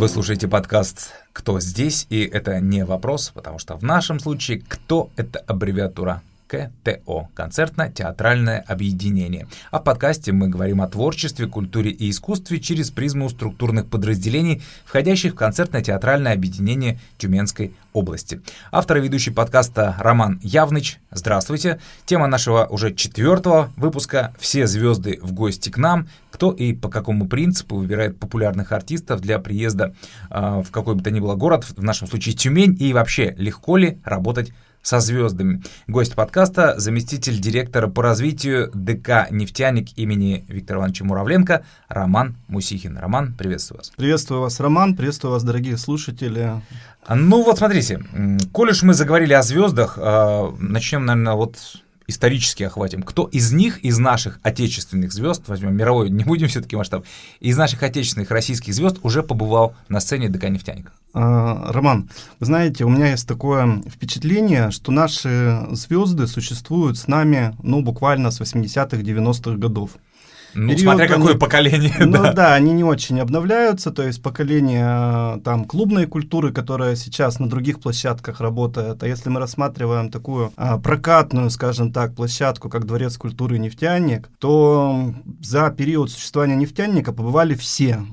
Вы слушаете подкаст «Кто здесь?» И это не вопрос, потому что в нашем случае «Кто» — это аббревиатура КТО – концертно-театральное объединение. А в подкасте мы говорим о творчестве, культуре и искусстве через призму структурных подразделений, входящих в концертно-театральное объединение Тюменской области. Автор и ведущий подкаста Роман Явныч. Здравствуйте. Тема нашего уже четвертого выпуска «Все звезды в гости к нам». Кто и по какому принципу выбирает популярных артистов для приезда э, в какой бы то ни было город, в нашем случае Тюмень, и вообще легко ли работать со звездами. Гость подкаста – заместитель директора по развитию ДК «Нефтяник» имени Виктора Ивановича Муравленко Роман Мусихин. Роман, приветствую вас. Приветствую вас, Роман, приветствую вас, дорогие слушатели. Ну вот смотрите, коль уж мы заговорили о звездах, а, начнем, наверное, вот исторически охватим. Кто из них, из наших отечественных звезд, возьмем мировой, не будем все-таки масштаб, из наших отечественных российских звезд уже побывал на сцене ДК «Нефтяника»? А, Роман, вы знаете, у меня есть такое впечатление, что наши звезды существуют с нами, ну, буквально с 80-х, 90-х годов. Ну, период, смотря какое они, поколение. Ну да. да, они не очень обновляются, то есть поколение э, там клубной культуры, которая сейчас на других площадках работает. А если мы рассматриваем такую а, прокатную, скажем так, площадку, как Дворец культуры «Нефтяник», то за период существования «Нефтяника» побывали все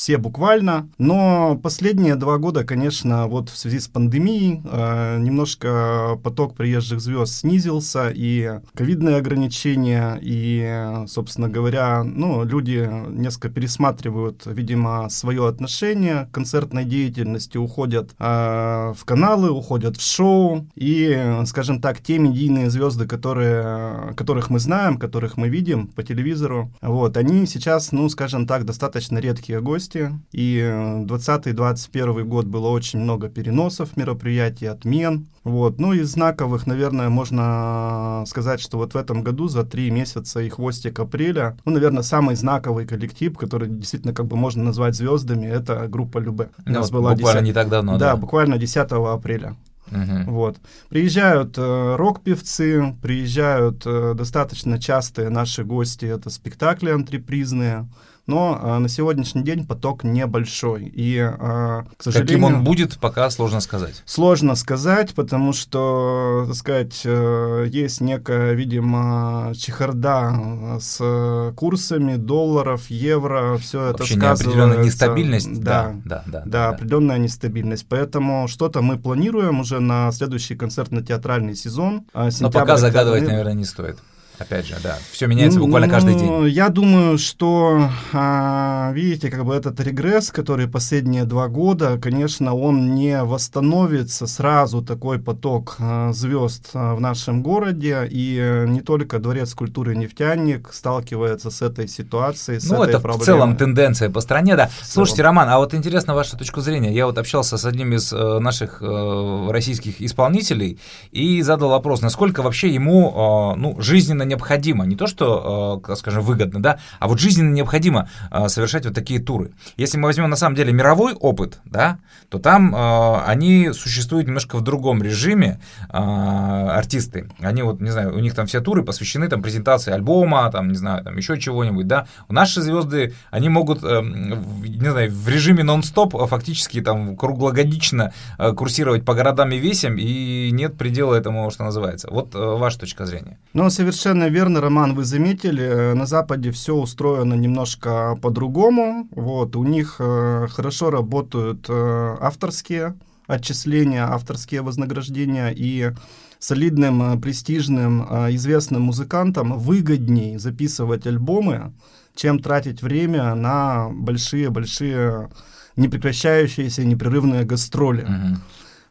все буквально. Но последние два года, конечно, вот в связи с пандемией э, немножко поток приезжих звезд снизился, и ковидные ограничения, и, собственно говоря, ну, люди несколько пересматривают, видимо, свое отношение к концертной деятельности, уходят э, в каналы, уходят в шоу, и, скажем так, те медийные звезды, которые, которых мы знаем, которых мы видим по телевизору, вот, они сейчас, ну, скажем так, достаточно редкие гости, гости. И 2020-2021 год было очень много переносов мероприятий, отмен. Вот. Ну, из знаковых, наверное, можно сказать, что вот в этом году за три месяца и хвостик апреля, ну, наверное, самый знаковый коллектив, который действительно как бы можно назвать звездами, это группа Любе. У нас ну, была буквально 10... не так давно. Да, да, буквально 10 апреля. Угу. Вот. Приезжают э, рок-певцы, приезжают э, достаточно частые наши гости, это спектакли антрепризные, но а, на сегодняшний день поток небольшой. И, а, к сожалению... Каким он будет, пока сложно сказать. Сложно сказать, потому что, так сказать, э, есть некая, видимо, чехарда с курсами долларов, евро, все это Вообще сказывается. определенная нестабильность. Да, да, да, да, да, определенная нестабильность. Поэтому что-то мы планируем уже на следующий концертно-театральный сезон. А, Но пока загадывать, наверное, не стоит. Опять же, да, все меняется буквально каждый день. Ну, я думаю, что, а, видите, как бы этот регресс, который последние два года, конечно, он не восстановится сразу такой поток а, звезд а, в нашем городе, и не только Дворец культуры «Нефтяник» сталкивается с этой ситуацией, с ну, этой это проблемой. в целом тенденция по стране, да. Слушайте, Роман, а вот интересно ваша точка зрения. Я вот общался с одним из э, наших э, российских исполнителей и задал вопрос, насколько вообще ему, э, ну, жизненно необходимо, не то, что, э, скажем, выгодно, да, а вот жизненно необходимо э, совершать вот такие туры. Если мы возьмем на самом деле мировой опыт, да, то там э, они существуют немножко в другом режиме, артисты. Они вот, не знаю, у них там все туры посвящены там презентации альбома, там, не знаю, там еще чего-нибудь, да. Наши звезды, они могут, не знаю, в режиме нон-стоп фактически там круглогодично курсировать по городам и весям, и нет предела этому, что называется. Вот ваша точка зрения. Ну, совершенно совершенно верно, Роман, вы заметили, э, на Западе все устроено немножко по-другому. Вот, у них э, хорошо работают э, авторские отчисления, авторские вознаграждения, и солидным, престижным, известным музыкантам выгоднее записывать альбомы, чем тратить время на большие-большие непрекращающиеся непрерывные гастроли. Uh-huh.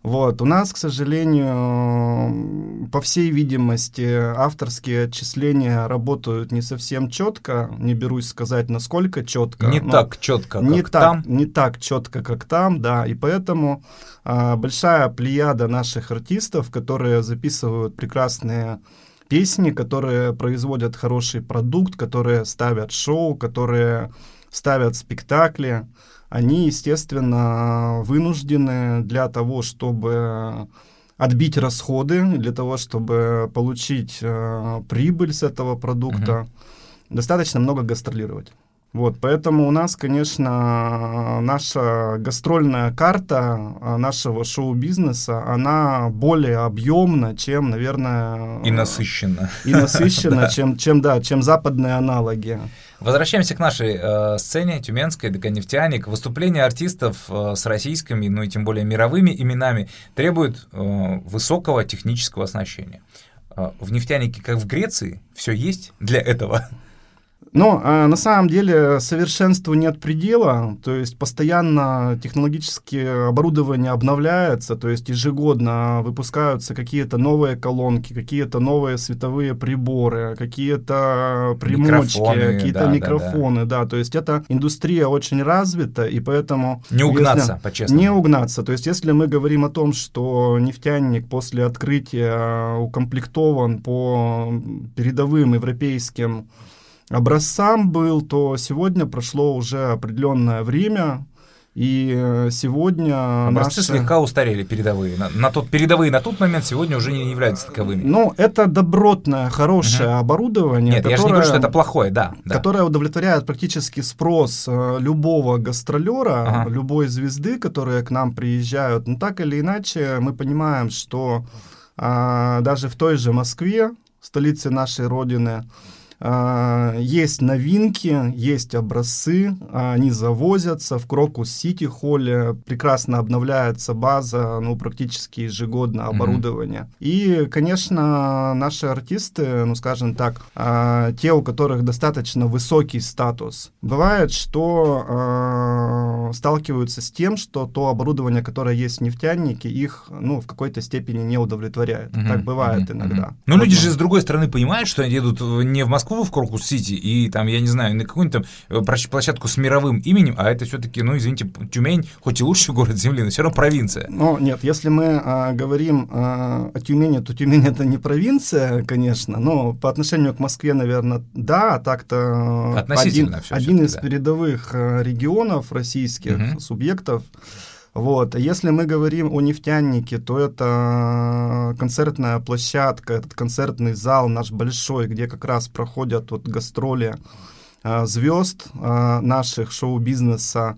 Вот. У нас, к сожалению, по всей видимости, авторские отчисления работают не совсем четко. Не берусь сказать, насколько четко. Не так четко, не как так, там. Не так четко, как там, да. И поэтому а, большая плеяда наших артистов, которые записывают прекрасные песни, которые производят хороший продукт, которые ставят шоу, которые ставят спектакли, они, естественно, вынуждены для того, чтобы отбить расходы, для того, чтобы получить э, прибыль с этого продукта, угу. достаточно много гастролировать. Вот, поэтому у нас, конечно, наша гастрольная карта а, нашего шоу-бизнеса, она более объемна, чем, наверное... И насыщена. И насыщена, чем, чем, да, чем западные аналоги. Возвращаемся к нашей э, сцене тюменской, ДК-нефтяник. Выступления артистов э, с российскими, ну и тем более мировыми именами требуют э, высокого технического оснащения. Э, в нефтянике, как в Греции, все есть для этого. Но а, на самом деле совершенству нет предела, то есть постоянно технологические оборудование обновляется, то есть ежегодно выпускаются какие-то новые колонки, какие-то новые световые приборы, какие-то примочки, какие-то да, микрофоны, да, да. да, то есть эта индустрия очень развита, и поэтому... Не угнаться, по-честному. Не угнаться, то есть если мы говорим о том, что нефтяник после открытия укомплектован по передовым европейским образцам был, то сегодня прошло уже определенное время, и э, сегодня образцы наши... слегка устарели передовые. На, на тот передовые на тот момент сегодня уже не являются таковыми. Ну, это добротное, хорошее угу. оборудование. Нет, которое, я же не говорю, что это плохое, да. да. Которое удовлетворяет практически спрос э, любого гастролера, ага. любой звезды, которые к нам приезжают. Но так или иначе, мы понимаем, что а, даже в той же Москве, столице нашей родины, есть новинки, есть образцы, они завозятся в Крокус-Сити холле, прекрасно обновляется база, ну, практически ежегодно оборудование. Mm-hmm. И, конечно, наши артисты, ну, скажем так, а, те, у которых достаточно высокий статус, бывает, что а, сталкиваются с тем, что то оборудование, которое есть в нефтянике, их, ну, в какой-то степени не удовлетворяет. Mm-hmm. Так бывает mm-hmm. иногда. Но вот, люди же, с другой стороны, понимают, что они едут не в Москву, Москву в Крокус-Сити и там, я не знаю, на какую-нибудь там э, площадку с мировым именем, а это все-таки, ну, извините, Тюмень, хоть и лучший город Земли, но все равно провинция. Ну, нет, если мы а, говорим а, о Тюмени, то Тюмень это не провинция, конечно, но по отношению к Москве, наверное, да, а так-то один, один из да. передовых э, регионов российских угу. субъектов. Вот. Если мы говорим о нефтянике, то это концертная площадка, этот концертный зал наш большой, где как раз проходят вот гастроли э, звезд э, наших шоу-бизнеса.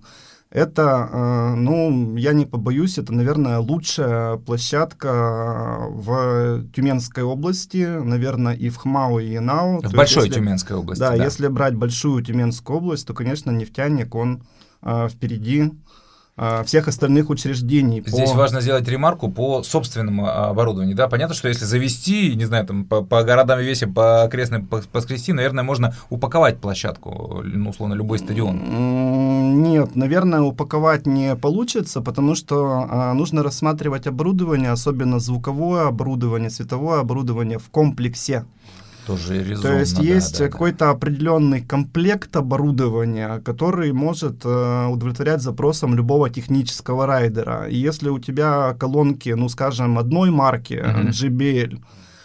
Это, э, ну, я не побоюсь, это, наверное, лучшая площадка в Тюменской области, наверное, и в ХМАУ, и ИНАУ. В большой есть, если, Тюменской области, да, да. если брать большую Тюменскую область, то, конечно, нефтяник, он впереди всех остальных учреждений. Здесь по... важно сделать ремарку по собственному оборудованию. Да, понятно, что если завести, не знаю, там по, по городам и весе, по окрестным поскрести, наверное, можно упаковать площадку, ну, условно, любой стадион. Нет, наверное, упаковать не получится, потому что а, нужно рассматривать оборудование, особенно звуковое оборудование, световое оборудование в комплексе. Тоже резонно, То есть да, есть да, какой-то да. определенный комплект оборудования, который может э, удовлетворять запросам любого технического райдера. И если у тебя колонки, ну, скажем, одной марки, mm-hmm. JBL,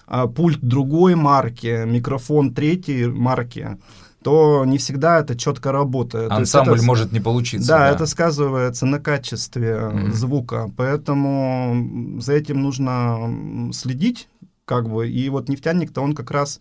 а пульт другой марки, микрофон третьей марки, то не всегда это четко работает. Ансамбль это, может не получиться. Да, да, это сказывается на качестве mm-hmm. звука, поэтому за этим нужно следить как бы, и вот нефтяник-то он как раз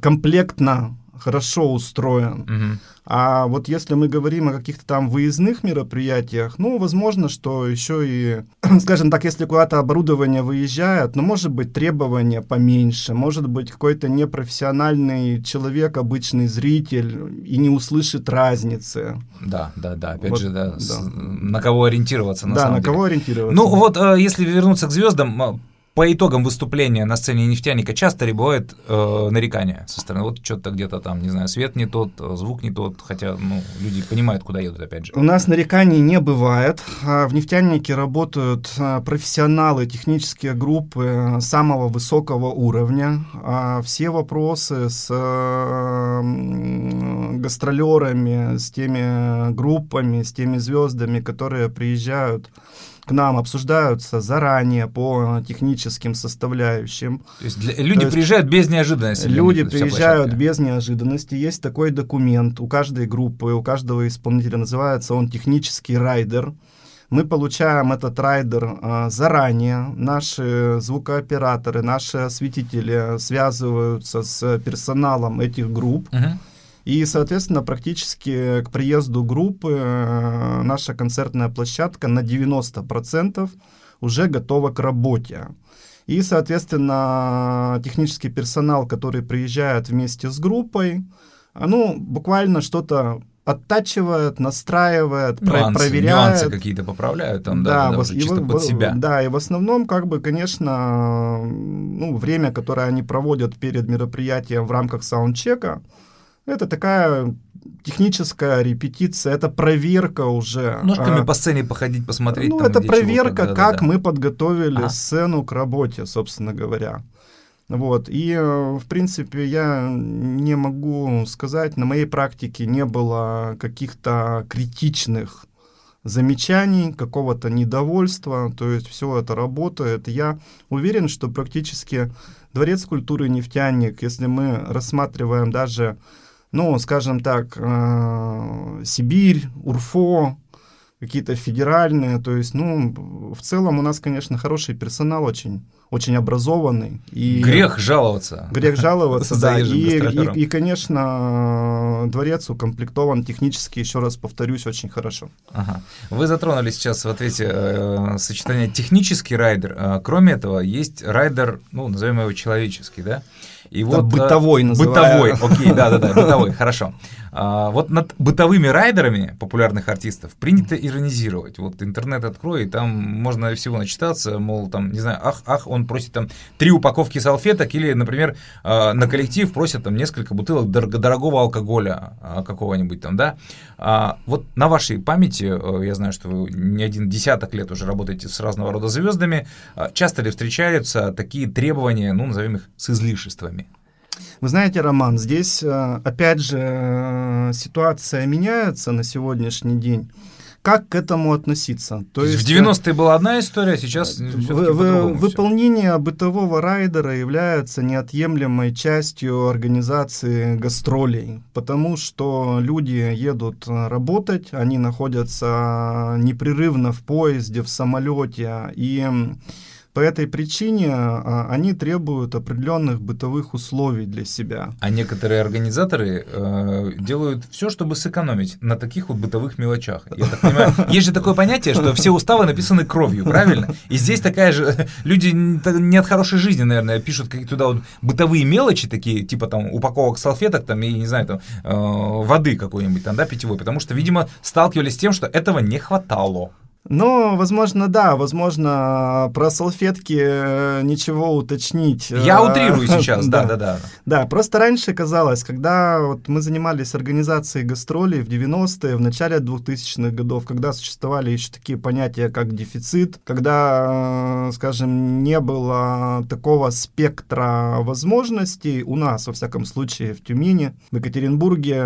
комплектно хорошо устроен. Угу. А вот если мы говорим о каких-то там выездных мероприятиях, ну, возможно, что еще и, скажем так, если куда-то оборудование выезжает, ну, может быть, требования поменьше, может быть, какой-то непрофессиональный человек, обычный зритель, и не услышит разницы. Да, да, да, опять вот, же, да, да. С, на кого ориентироваться, на да, самом на деле. кого ориентироваться. Ну, вот, э, если вернуться к звездам, по итогам выступления на сцене нефтяника часто ли э, нарекания со стороны, вот что-то где-то там, не знаю, свет не тот, звук не тот, хотя ну, люди понимают, куда едут, опять же. У нас нареканий не бывает. А в нефтянике работают а, профессионалы, технические группы самого высокого уровня. А все вопросы с гастролерами, с теми группами, с теми звездами, которые приезжают к нам обсуждаются заранее по техническим составляющим. То есть для, люди То приезжают без неожиданности. Люди приезжают без неожиданности. Есть такой документ у каждой группы, у каждого исполнителя называется он технический райдер. Мы получаем этот райдер а, заранее. Наши звукооператоры, наши осветители связываются с персоналом этих групп. Uh-huh И, соответственно, практически к приезду группы э, наша концертная площадка на 90% уже готова к работе. И, соответственно, технический персонал, который приезжает вместе с группой, ну, буквально что-то оттачивает, настраивает, нюансы, проверяет. Нюансы какие-то поправляют там, да, да, да, и чисто в, под себя. Да, и в основном, как бы, конечно, ну, время, которое они проводят перед мероприятием в рамках саундчека, это такая техническая репетиция, это проверка уже. Ножками а, по сцене походить, посмотреть. Ну, там, это проверка, чего, как да, да. мы подготовили Ага. сцену к работе, собственно говоря. Вот. И, э, в принципе, я не могу сказать, на моей практике не было каких-то критичных замечаний, какого-то недовольства, то есть все это работает. Я уверен, что практически Дворец культуры «Нефтяник», если мы рассматриваем даже, ну, скажем так, э, Сибирь, УрФО, какие-то федеральные, то есть, ну, в целом у нас, конечно, хороший персонал очень, очень образованный. И Грех жаловаться. Грех жаловаться, да. И, и, и, конечно, дворец укомплектован технически, еще раз повторюсь, очень хорошо. Ага. Вы затронули сейчас в ответе э, сочетание технический райдер. А, кроме этого, есть райдер, ну, назовем его человеческий, да? И Да, э, бытовой Бытовой, называю. окей, да-да-да, бытовой, хорошо. А, вот над бытовыми райдерами популярных артистов принято иронизировать. Вот интернет открой, и там можно всего начитаться, мол, там, не знаю, ах, ах, он просит там три упаковки салфеток, или, например, а, на коллектив просят там несколько бутылок дорого- дорогого алкоголя а, какого-нибудь там, да. А, вот на вашей памяти, э, я знаю, что вы не один десяток лет уже работаете с разного рода звездами, часто ли встречаются такие требования, ну, назовем их, с излишествами? Вы знаете, Роман, здесь, э, опять же, э, ситуация меняется на сегодняшний день. Как к этому относиться? То есть, в э, 90-е была одна история, а сейчас В- всё-таки в- по-другому всё. выполнение бытового райдера является неотъемлемой частью организации гастролей, потому что люди едут э, работать, они находятся непрерывно в поезде, в самолете, и по этой причине а, они требуют определенных бытовых условий для себя. А некоторые организаторы э, делают все, чтобы сэкономить на таких вот бытовых мелочах. Я так понимаю, есть же такое понятие, что все уставы написаны кровью, правильно? И здесь такая же... Люди не от хорошей жизни, наверное, пишут какие туда вот бытовые мелочи такие, типа там упаковок салфеток, там, и, не знаю, там, э, воды какой-нибудь там, да, питьевой, потому что, видимо, сталкивались с тем, что этого не хватало. Ну, возможно, да, возможно, про салфетки э, ничего уточнить. Я э, утрирую сейчас, да-да-да. Да, просто раньше казалось, когда вот мы занимались организацией гастролей в 90-е, в начале 2000-х годов, когда существовали еще такие понятия, как дефицит, когда, э, скажем, не было такого спектра возможностей у нас, во всяком случае, в Тюмени, в Екатеринбурге,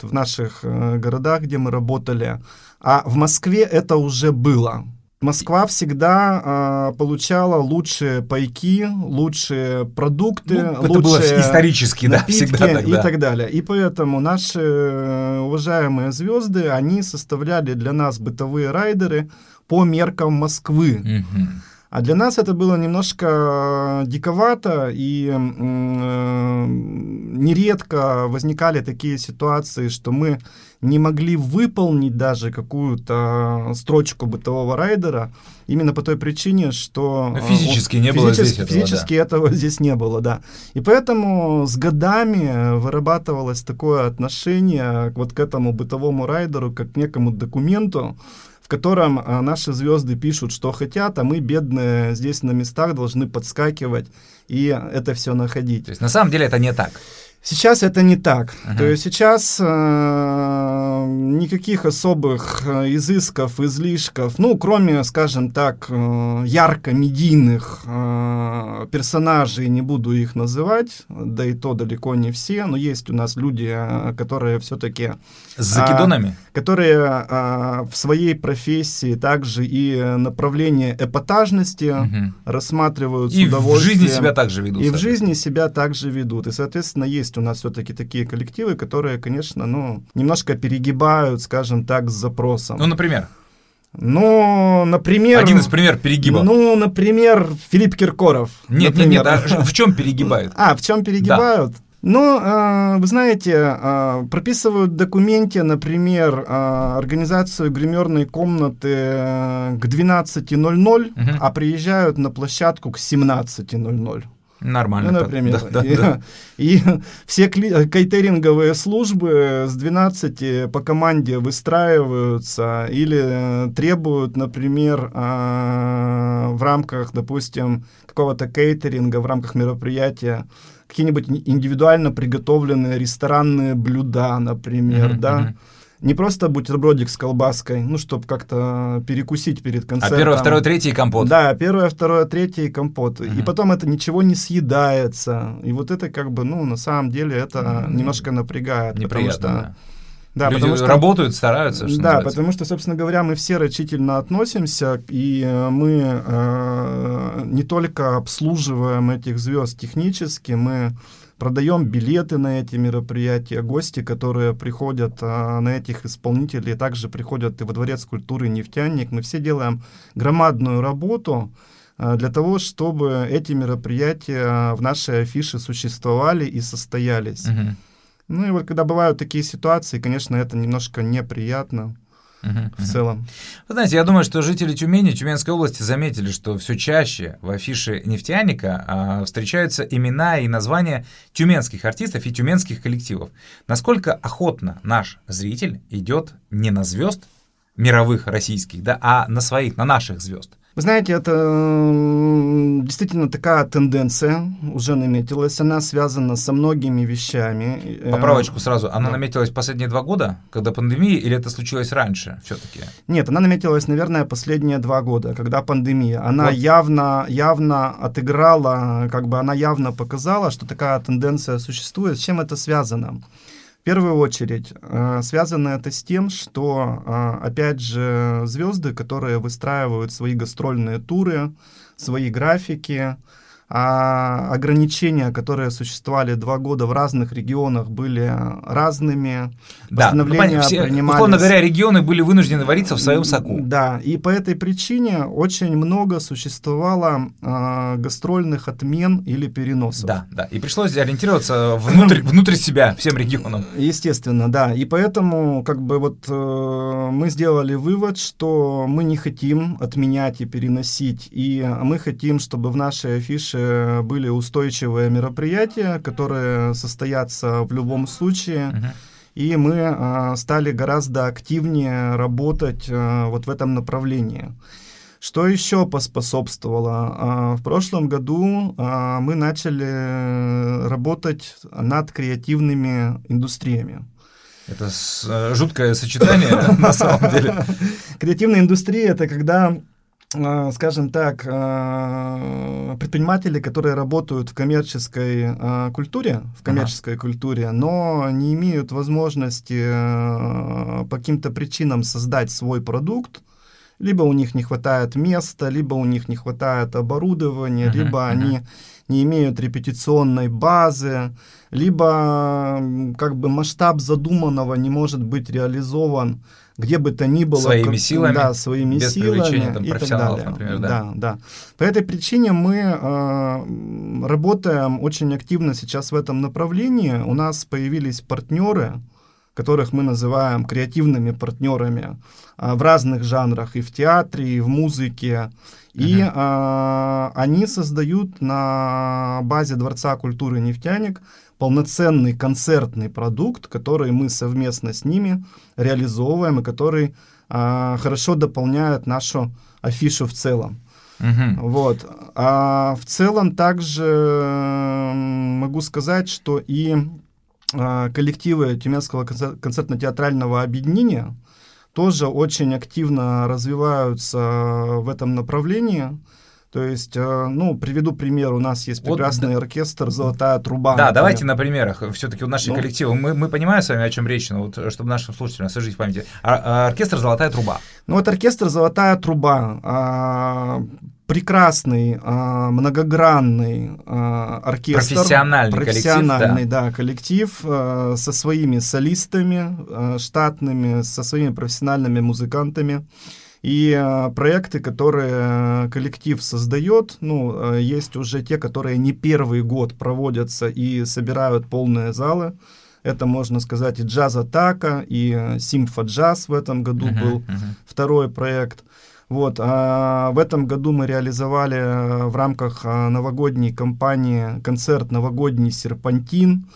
в наших городах, где мы работали, а в Москве это уже было. Москва всегда а, получала лучшие пайки, лучшие продукты, Ну, это лучшие было исторически, да, напитки всегда так, и да. так далее. И поэтому наши э, уважаемые звезды, они составляли для нас бытовые райдеры по меркам Москвы. Мгм. А для нас это было немножко диковато, и э, нередко возникали такие ситуации, что мы не могли выполнить даже какую-то строчку бытового райдера, именно по той причине, что... Ну, э, физически он- не было здесь физически- этого, Физически этого здесь не было, да. И поэтому с годами вырабатывалось такое отношение вот к этому бытовому райдеру, как к некому документу, в котором а, наши звезды пишут, что хотят, а мы, бедные, здесь на местах должны подскакивать и это все находить. То есть на самом деле это не так. Сейчас это не так. Ага. То есть сейчас э, никаких особых э, изысков, излишков, ну, кроме, скажем так, э, ярко-медийных э, персонажей, не буду их называть, да и то далеко не все, но есть у нас люди, э, которые все-таки С закидонами? которые а, в своей профессии также и направление эпатажности Мгм. рассматривают И с в удовольствием. жизни себя также ведут. И в жизни себя также ведут. И, соответственно, есть у нас все-таки такие коллективы, которые, конечно, ну, немножко перегибают, скажем так, с запросом. Ну, например, Ну, например... один из примеров перегиба. Ну, например, Филипп Киркоров. нет, нет, например. нет, а ж- в чем перегибают? А, в чем перегибают? Но, э, вы знаете, э, прописывают в документе, например, э, организацию гримерной комнаты к 12.00, угу. а приезжают на площадку к 17.00. Нормально. Ну, например. Да, да, и, да. и все кейтеринговые службы с 12 по команде выстраиваются или требуют, например, в рамках, допустим, какого-то кейтеринга, в рамках мероприятия какие-нибудь индивидуально приготовленные ресторанные блюда, например, mm-hmm, да. Mm-hmm. Не просто бутербродик с колбаской, ну, чтобы как-то перекусить перед а концертом. А первое, второе, третье компот. Да, первое, второе, третье компот. Mm-hmm. И потом это ничего не съедается. И вот это как бы, ну, на самом деле это mm-hmm. немножко напрягает. Неприятно, потому что... Да да, Люди потому что, работают, стараются. Что да, называется. потому что, собственно говоря, мы все рачительно относимся, и э, мы э, не только обслуживаем этих звезд технически, мы продаем билеты на эти мероприятия, гости, которые приходят а, на этих исполнителей, также приходят и во Дворец культуры «Нефтяник». Мы все делаем громадную работу а, для того, чтобы эти мероприятия в нашей афише существовали и состоялись. Угу. Ну и вот когда бывают такие ситуации, конечно, это немножко неприятно в целом. Вы знаете, я думаю, что жители Тюмени, Тюменской области заметили, что все чаще в афише нефтяника а, встречаются имена и названия тюменских артистов и тюменских коллективов. Насколько охотно наш зритель идет не на звезд мировых российских, да, а на своих, на наших звезд. Вы знаете, это действительно такая тенденция уже наметилась. Она связана со многими вещами. Э, Поправочку сразу. Она да. наметилась последние два года, когда пандемия, или это случилось раньше все-таки? Нет, она наметилась, наверное, последние два года, когда пандемия. Она вот. явно, явно отыграла, как бы она явно показала, что такая тенденция существует. С чем это связано? Первую очередь, э, связано это с тем, что, э, опять же, звезды, которые выстраивают свои гастрольные туры, свои графики, а ограничения, которые существовали два года в разных регионах, были разными. Да, ну, Постановления все, принимались... Условно говоря, регионы были вынуждены вариться в своем соку. Да, и по этой причине очень много существовало э, гастрольных отмен или переносов. Да, да, и пришлось ориентироваться внутрь, внутрь себя всем регионам. Естественно, да, и поэтому как бы вот э, мы сделали вывод, что мы не хотим отменять и переносить, и мы хотим, чтобы в нашей афише раньше были устойчивые мероприятия, которые состоятся в любом случае. Uh-huh. И мы э, стали гораздо активнее работать э, вот в этом направлении. Что еще поспособствовало? В прошлом году мы начали работать над креативными индустриями. Это э, жуткое сочетание на самом деле. Креативная индустрия это когда скажем так, а, предприниматели, которые работают в коммерческой а, культуре, в коммерческой ага. культуре, но не имеют возможности по каким-то причинам создать свой продукт, либо у них не хватает места, либо у них не хватает оборудования, uh-huh, либо uh-huh. они не имеют репетиционной базы, либо как бы масштаб задуманного не может быть реализован где бы то ни было. Своими силами? Да, своими без силами там, и так далее. например, да? Да, да. По этой причине мы э, работаем очень активно сейчас в этом направлении. У нас появились партнеры, которых мы называем креативными партнерами э, в разных жанрах, и в театре, и в музыке. И uh-huh. э, они создают на базе Дворца культуры «Нефтяник» полноценный концертный продукт, который мы совместно с ними реализовываем и который а, хорошо дополняет нашу афишу в целом. Uh-huh. Вот. А в целом также могу сказать, что и а, коллективы Тюменского концертно-театрального объединения тоже очень активно развиваются в этом направлении. То есть, э, ну, приведу пример. У нас есть прекрасный вот, оркестр «Золотая труба». Да, например. давайте на примерах. Все-таки у наших ну. коллективов. Мы, мы понимаем с вами, о чем речь, но вот, чтобы нашим слушателям освежить в памяти. А, оркестр «Золотая труба». Ну, вот оркестр «Золотая труба». А, прекрасный, а, многогранный а, оркестр. Профессиональный, профессиональный коллектив. Да, коллектив а, со своими солистами а, штатными, со своими профессиональными музыкантами. И э, проекты, которые коллектив создает, ну, есть уже те, которые не первый год проводятся и собирают полные залы. Это, можно сказать, и джаз Атака, и Симфа Джаз в этом году uh-huh, был uh-huh. второй проект. Вот, а в этом году мы реализовали в рамках новогодней кампании концерт «Новогодний серпантин»,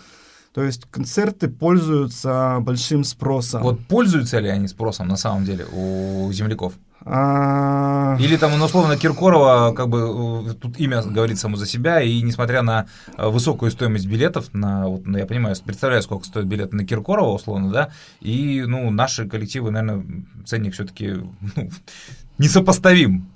то есть концерты пользуются большим спросом. Вот пользуются ли они спросом на самом деле у земляков? А... Или там, ну, условно, Киркорова, как бы, э, тут имя говорит само за себя, и несмотря на высокую стоимость билетов, на, вот, ну, я понимаю, представляю, сколько стоит билет на Киркорова, условно, да, и, ну, наши коллективы, наверное, ценник все таки ну, несопоставим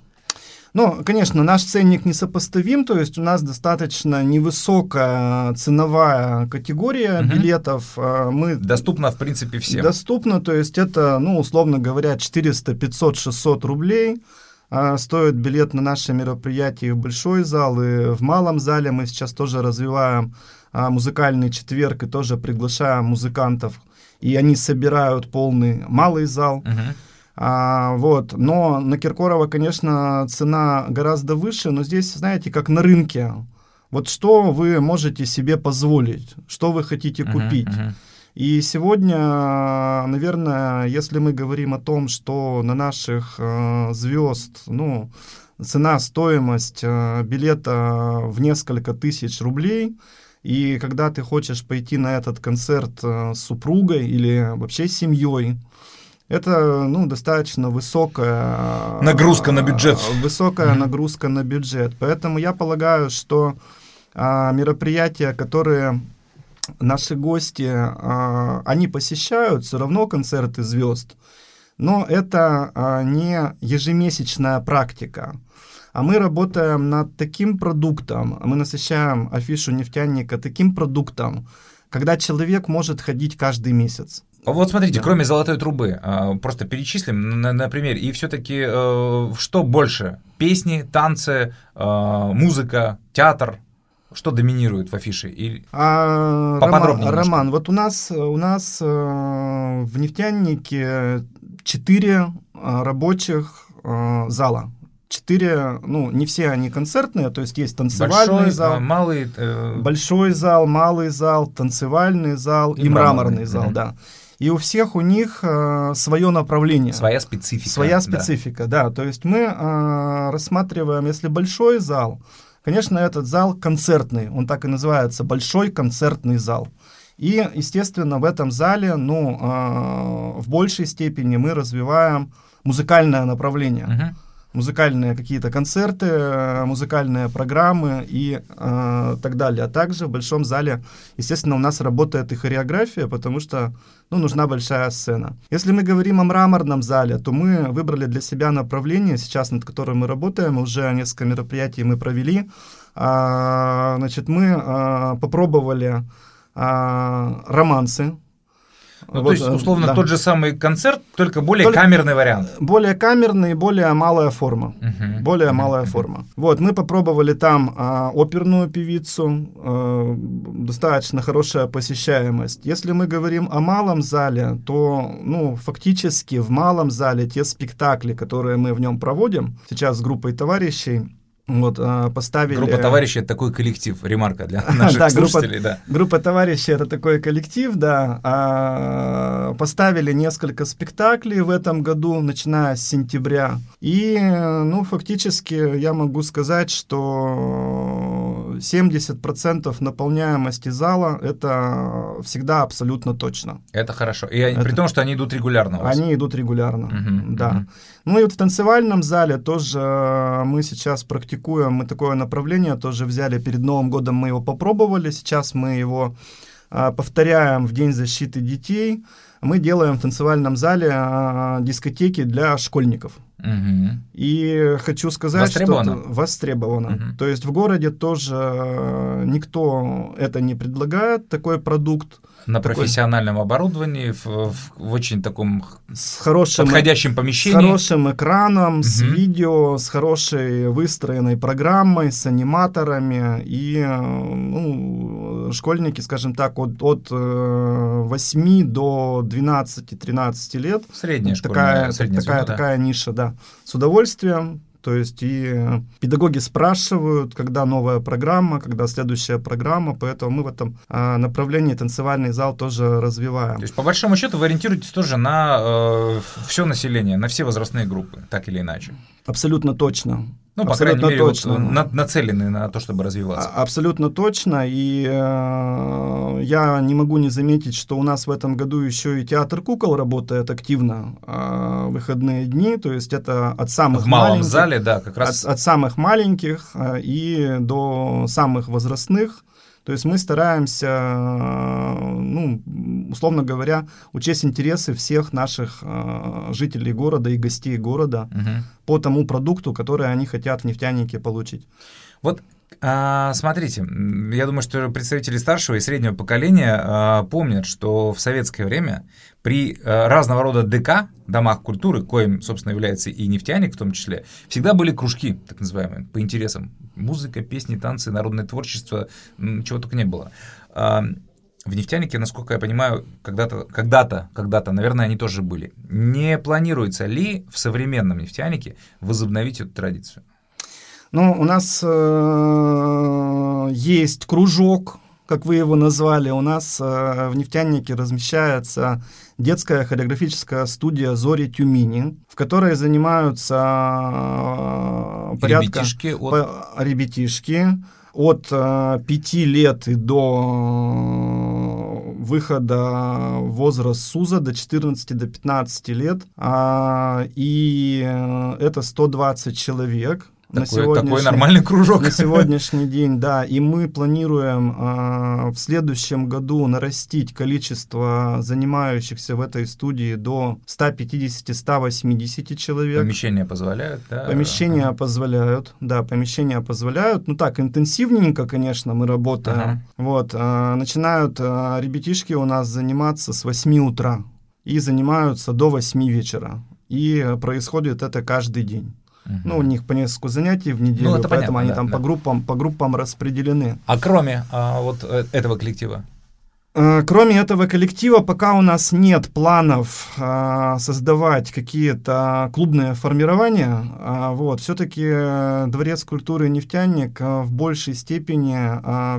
ну, конечно, наш ценник несопоставим, то есть у нас достаточно невысокая ценовая категория угу. билетов. А, мы доступна, в принципе, всем. Доступно, то есть это, ну, условно говоря, 400, 500, 600 рублей. А, стоит билет на наши мероприятия в большой зал и в малом зале. Мы сейчас тоже развиваем а, музыкальный четверг и тоже приглашаем музыкантов. И они собирают полный малый зал. Угу. А, вот. Но на Киркорова, конечно, цена гораздо выше, но здесь, знаете, как на рынке. Вот что вы можете себе позволить, что вы хотите купить. Uh-huh, uh-huh. И сегодня, наверное, если мы говорим о том, что на наших э, звезд, ну, цена, стоимость э, билета в несколько тысяч рублей, и когда ты хочешь пойти на этот концерт э, с супругой или вообще с семьей, это ну, достаточно высокая нагрузка на бюджет. Высокая mm-hmm. нагрузка на бюджет. Поэтому я полагаю, что а, мероприятия, которые наши гости, а, они посещают, все равно концерты звезд, но это а, не ежемесячная практика. А мы работаем над таким продуктом, мы насыщаем афишу нефтяника таким продуктом, когда человек может ходить каждый месяц. Вот смотрите, да. кроме золотой трубы, а, просто перечислим на, на примере, и все-таки э, что больше? Песни, танцы, э, музыка, театр? Что доминирует в афише? Или... А, Поподробнее Роман, Роман, вот у нас, у нас э, в нефтянике четыре рабочих зала четыре, ну, не все они концертные, то есть есть танцевальный большой, зал, малый, э... большой зал, малый зал, танцевальный зал и, и мраморный, мраморный зал, да и у всех у них э, свое направление. Своя специфика. Своя специфика, да. да. То есть мы э, рассматриваем, если большой зал, конечно, этот зал концертный, он так и называется, большой концертный зал. И, естественно, в этом зале, ну, э, в большей степени мы развиваем музыкальное направление. Uh-huh музыкальные какие-то концерты, э, музыкальные программы и э, так далее. А также в большом зале, естественно, у нас работает и хореография, потому что ну, нужна большая сцена. Если мы говорим о мраморном зале, то мы выбрали для себя направление, сейчас над которым мы работаем, уже несколько мероприятий мы провели. А, значит, мы а, попробовали а, романсы, ну, вот, то есть, условно, да. тот же самый концерт, только более только камерный вариант. Более камерный, более малая форма. Угу. Более угу. малая форма. Вот, мы попробовали там а, оперную певицу, а, достаточно хорошая посещаемость. Если мы говорим о малом зале, то, ну, фактически в малом зале те спектакли, которые мы в нем проводим, сейчас с группой товарищей, вот, а, поставили... Группа товарищей — это такой коллектив, ремарка для наших да, слушателей, группа, да. Группа товарищей — это такой коллектив, да. А, поставили несколько спектаклей в этом году, начиная с сентября. И, ну, фактически я могу сказать, что 70% наполняемости зала — это всегда абсолютно точно. Это хорошо. И это... при том, что они идут регулярно Они идут регулярно, угу, да. Угу. Ну и вот в танцевальном зале тоже мы сейчас практикуем, мы такое направление тоже взяли перед Новым годом, мы его попробовали, сейчас мы его а, повторяем в День защиты детей. Мы делаем в танцевальном зале а, дискотеки для школьников. Угу. И хочу сказать, востребовано. что востребовано. Угу. То есть в городе тоже а, никто это не предлагает, такой продукт. На такой... профессиональном оборудовании, в, в, в очень таком с хорошим, подходящем помещении. С хорошим экраном, угу. с видео, с хорошей выстроенной программой, с аниматорами. И ну, школьники, скажем так, от, от 8 э, до 12-13 лет. Средняя такая, школьная, такая, да. такая ниша, да Да, с удовольствием. То есть и педагоги спрашивают, когда новая программа, когда следующая программа, поэтому мы в этом а, направлении танцевальный зал тоже развиваем. То есть по большому счету вы ориентируетесь тоже на э, все население, на все возрастные группы, так или иначе? Абсолютно точно. Ну, по Абсолютно крайней мере, точно. Вот, на, нацелены на то, чтобы развиваться. А, абсолютно точно. И э, я не могу не заметить, что у нас в этом году еще и театр кукол работает активно э, выходные дни. То есть это от самых в малом маленьких, зале, да, как раз. От, от самых маленьких э, и до самых возрастных. То есть мы стараемся, ну, условно говоря, учесть интересы всех наших э, жителей города и гостей города Мгм. по тому продукту, который они хотят в нефтянике получить. Вот а, смотрите, я думаю, что представители старшего и среднего поколения а, помнят, что в советское время при а, разного рода ДК, домах культуры, коим, собственно, является и нефтяник в том числе, всегда были кружки, так называемые, по интересам. Музыка, песни, танцы, народное творчество, чего только не было. А, в нефтянике, насколько я понимаю, когда-то, когда-то, когда-то, наверное, они тоже были. Не планируется ли в современном нефтянике возобновить эту традицию? Ну, у нас э, есть кружок, как вы его назвали. У нас э, в нефтянике размещается детская хореографическая студия «Зори Тюмени», в которой занимаются э, порядка... Ребятишки от... по- ребятишки от э, пяти лет и до э, выхода возраст СУЗа до 14 до 15 лет. А, и э, это 120 человек. На Такой, такой нормальный кружок. на сегодняшний день, да, и мы планируем а, в следующем году нарастить количество занимающихся в этой студии до 150-180 человек. Помещения позволяют, да? Помещения позволяют, да, помещения позволяют. Ну так, интенсивненько, конечно, мы работаем. Ага. Вот, а, начинают а, ребятишки у нас заниматься с 8 утра и занимаются до 8 вечера. И происходит это каждый день. Мгм. Ну, у них по несколько занятий в неделю, Ну, это поэтому понятно, они да, там да. по группам, по группам распределены. А кроме а, вот э, этого коллектива? Э, Кроме этого коллектива, пока у нас нет планов а, создавать какие-то клубные формирования, а, вот, все-таки Дворец культуры «Нефтяник» а, в большей степени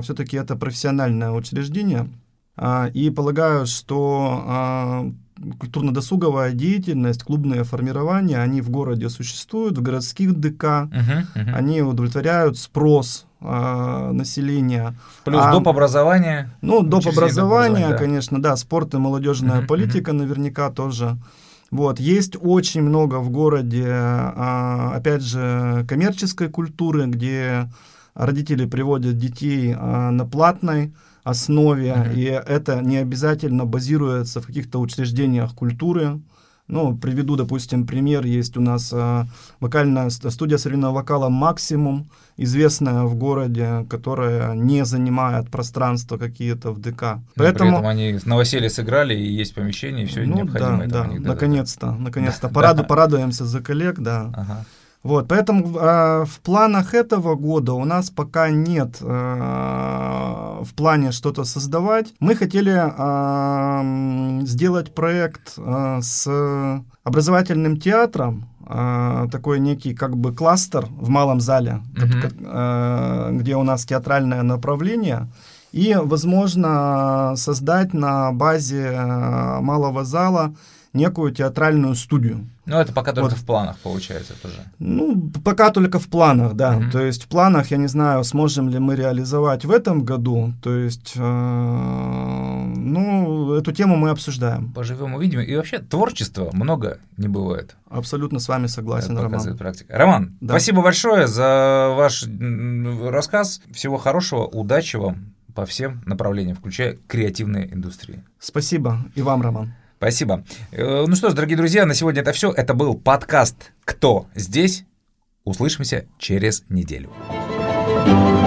все-таки это профессиональное учреждение. А, И полагаю, что а, культурно-досуговая деятельность, клубные формирования, они в городе существуют, в городских ДК, мгм. они удовлетворяют спрос а, населения. Плюс а- доп. образование. Ну, доп. Образование, да. конечно, да, спорт и молодежная Мгм, политика наверняка тоже. Вот, есть очень много в городе, а, опять же, коммерческой культуры, где родители приводят детей а, на платной основе, Мгм. и это не обязательно базируется в каких-то учреждениях культуры. Ну, приведу, допустим, пример. Есть у нас а, вокальная ст- студия современного вокала «Максимум», известная в городе, которая не занимает пространство какие-то в ДК. Но Поэтому, При этом они новоселье сыграли, и есть помещение, и все ну, необходимое да, да, наконец-то, наконец-то. Да. Порадуемся за коллег, да. Ага. Вот, поэтому а, в планах этого года у нас пока нет а, в плане что-то создавать. Мы хотели м, сделать проект а, с образовательным театром, а, такой некий как бы кластер в малом зале, Мгм. как, а, где у нас театральное направление. И, возможно, создать на базе а, малого зала некую театральную студию. Ну, это пока только Вот. в планах получается тоже. Ну, пока только в планах, да. Мгм. То есть в планах, я не знаю, сможем ли мы реализовать в этом году. То есть, э, ну, эту тему мы обсуждаем. Поживем, увидим. И вообще творчества много не бывает. Абсолютно с вами согласен, Это Роман. практика. Роман, Да. спасибо большое за ваш рассказ. Всего хорошего, удачи вам по всем направлениям, включая креативные индустрии. Спасибо. И вам, Роман. Спасибо. Э, Ну что ж, дорогие друзья, на сегодня это все. Это был подкаст «Кто здесь?». Услышимся через неделю. thank